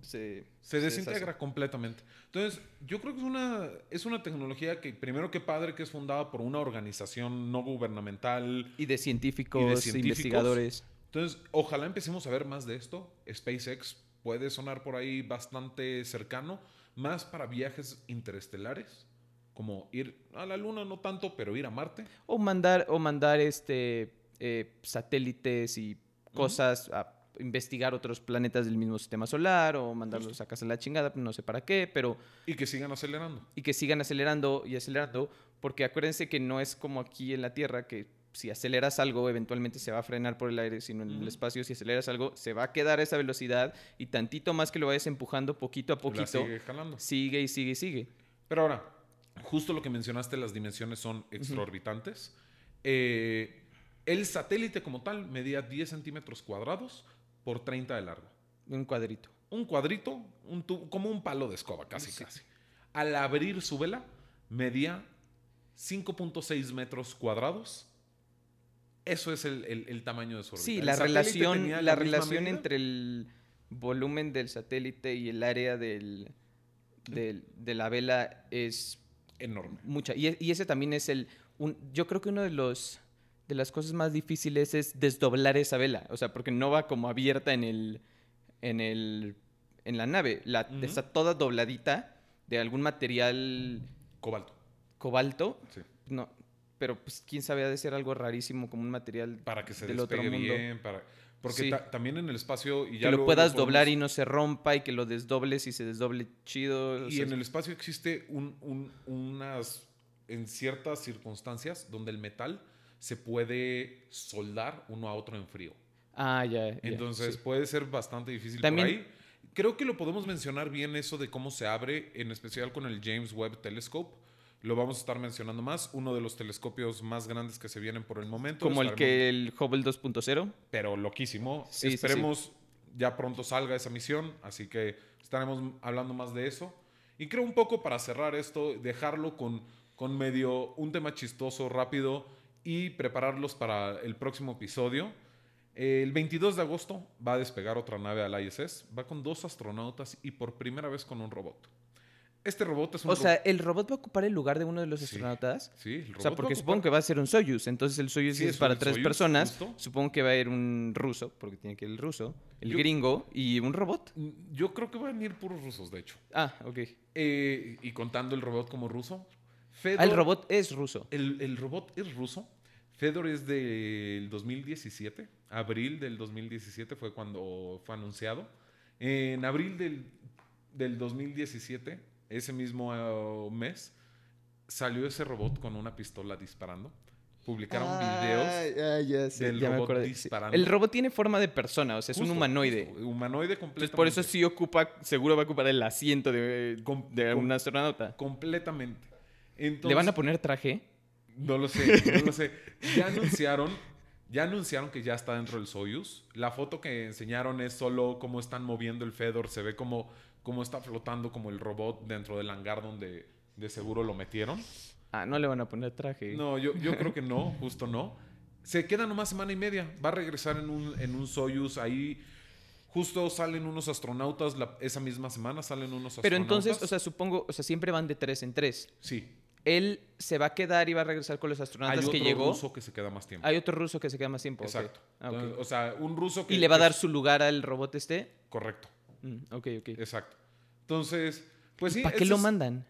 se... Se desintegra completamente. Entonces, yo creo que es una, es una tecnología que, primero que padre, que es fundada por una organización no gubernamental. Y de científicos, Y de científicos. investigadores. Entonces, ojalá empecemos a ver más de esto. SpaceX puede sonar por ahí bastante cercano, más para viajes interestelares, como ir a la Luna, no tanto, pero ir a Marte. O mandar, o mandar este, eh, satélites y cosas a investigar otros planetas del mismo sistema solar o mandarlos a casa de la chingada, no sé para qué, pero Y que sigan acelerando. y que sigan acelerando y acelerando, porque acuérdense que no es como aquí en la Tierra que si aceleras algo eventualmente se va a frenar por el aire, sino en el espacio si aceleras algo se va a quedar a esa velocidad y tantito más que lo vayas empujando poquito a poquito sigue sigue y sigue y sigue. Pero ahora, justo lo que mencionaste, las dimensiones son extraorbitantes. Eh, el satélite como tal medía 10 centímetros cuadrados por 30 de largo. Un cuadrito. Un cuadrito, un como un palo de escoba, casi, Sí. casi. Al abrir su vela, medía 5.6 metros cuadrados. Eso es el, el- el tamaño de su órbita. Sí, la relación, la misma relación medida. entre el volumen del satélite y el área del, del- de la vela es Enorme. mucha. Y, e- y ese también es el... un- yo creo que uno de los de las cosas más difíciles es desdoblar esa vela. O sea, porque no va como abierta en el... en el. en la nave. La. Está toda dobladita de algún material Cobalto. cobalto. Sí. No. Pero pues quién sabe, ha de ser algo rarísimo como un material Para que se del otro despegue mundo. bien. Para... Porque Sí. ta- también en el espacio. Y ya que lo puedas doblar y no se rompa y que lo desdobles y se desdoble chido. o Y sea, en el espacio existe un- un- unas, en ciertas circunstancias, donde el metal se puede soldar uno a otro en frío. Ah, ya. ya, Entonces sí. puede ser bastante difícil También- por ahí. Creo que lo podemos mencionar bien eso de cómo se abre, en especial con el James Webb Telescope. Lo vamos a estar mencionando más. Uno de los telescopios más grandes que se vienen por el momento. Como el que el Hubble 2.0. Pero loquísimo. Sí. Esperemos ya pronto salga esa misión. Así que estaremos hablando más de eso. Y creo un poco para cerrar esto, dejarlo con, con medio un tema chistoso, rápido y prepararlos para el próximo episodio. El 22 de agosto va a despegar otra nave al ISS. Va con dos astronautas y por primera vez con un robot. Este robot es un O sea, ¿el robot va a ocupar el lugar de uno de los astronautas? sí, el robot O sea, va porque a supongo que va a ser un Soyuz. Entonces el Soyuz Sí, es es para tres Soyuz, personas. justo. Supongo que va a ir un ruso, porque tiene que ir el ruso, el Yo- gringo y un robot. Yo creo que van a ir puros rusos, de hecho. Ah, ok. Eh, y contando el robot como ruso. Ah, el Fedor- robot es ruso. El, el robot es ruso. Fedor es del 2017. Abril del 2017 fue cuando fue anunciado. En abril del, del 2017, ese mismo eh, mes, salió ese robot con una pistola disparando. Publicaron videos. Ah, ya sé, del ya robot. Sí. disparando. El robot tiene forma de persona, o sea, es un Justo, humanoide. justo, humanoide completamente. Entonces, por eso sí ocupa, seguro va a ocupar el asiento de, Com- de un astronauta. Completamente. Entonces, ¿Le van a poner traje? No lo sé, no lo sé. Ya anunciaron, ya anunciaron que ya está dentro del Soyuz. La foto que enseñaron es solo cómo están moviendo el Fedor. Se ve como, cómo está flotando como el robot dentro del hangar donde de seguro lo metieron. Ah, no le van a poner traje. No, yo, yo creo que no, justo no. Se queda nomás semana y media. Va a regresar en un, en un Soyuz. Ahí justo salen unos astronautas. la- esa misma semana salen unos astronautas. Pero entonces, o sea, supongo, o sea, siempre van de tres en tres. Sí. Él se va a quedar y va a regresar con los Hay astronautas otro que llegó. ruso que se queda más tiempo. Hay otro ruso que se queda más tiempo. Exacto. Ah. Entonces, o sea, un ruso que... ¿Y le va a dar su lugar al robot este? Correcto. Mm, ok, ok. Exacto. Entonces, pues sí. ¿Para qué lo es- mandan?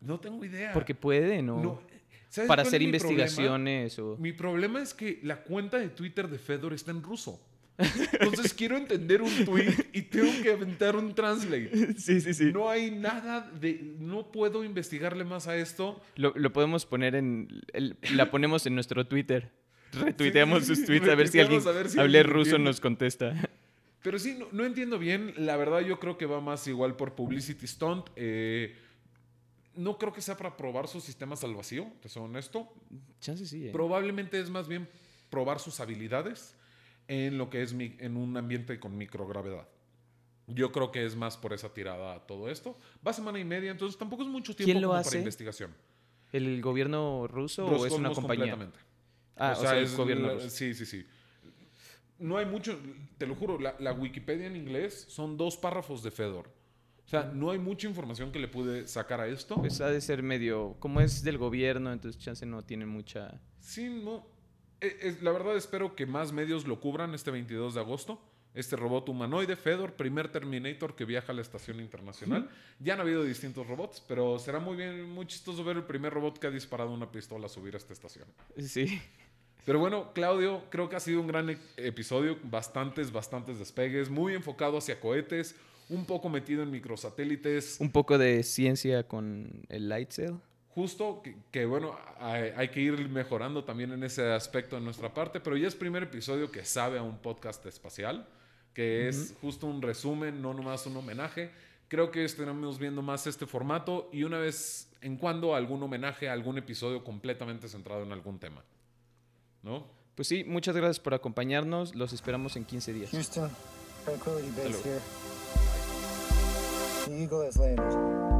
No tengo idea. Porque pueden o No, ¿sabes para hacer problema? investigaciones o... Mi problema es que la cuenta de Twitter de Fedor está en ruso. Entonces quiero entender un tweet y tengo que aventar un translate. Sí, sí, sí. No hay nada de... No puedo investigarle más a esto. Lo, lo podemos poner en... el- la ponemos en nuestro Twitter. Retuiteamos sus tweets a ver si alguien ver si alguien ruso entiende. nos contesta. Pero sí, no, no entiendo bien. La verdad yo creo que va más igual por publicity stunt. Eh, no creo que sea para probar sus sistemas al vacío, te soy honesto. Chance sí, ¿eh? Probablemente es más bien probar sus habilidades en lo que es mi- en un ambiente con microgravedad. Yo creo que es más por esa tirada todo esto. Va semana y media, entonces tampoco es mucho tiempo ¿Quién lo como hace? para investigación. ¿El gobierno ruso o es una compañía? completamente. Ah, o sea, el es gobierno la- ruso. Sí, sí, sí. No hay mucho, te lo juro, la, la Wikipedia en inglés son dos párrafos de Fedor. O sea, no hay mucha información que le pude sacar a esto. Pues ha de ser medio... Como es del gobierno, entonces chance no tiene mucha... Sí, no. E- es- la verdad espero que más medios lo cubran este 22 de agosto. Este robot humanoide, Fedor, primer Terminator que viaja a la estación internacional. Ya han habido distintos robots, pero será muy bien, muy chistoso ver el primer robot que ha disparado una pistola a subir a esta estación. Sí. Pero bueno, Claudio, creo que ha sido un gran e- episodio, bastantes, bastantes despegues, muy enfocado hacia cohetes, un poco metido en microsatélites, Un poco de ciencia con el light sail. Justo que, que, bueno, hay, hay que ir mejorando también en ese aspecto de nuestra parte, pero ya es primer episodio que sabe a un podcast espacial, que es justo un resumen, no nomás un homenaje. Creo que estaremos viendo más este formato y una vez en cuando algún homenaje a algún episodio completamente centrado en algún tema. ¿No? Pues sí, muchas gracias por acompañarnos. Los esperamos en 15 días. Houston, Tranquility Base Hello. here. The Eagle has landed.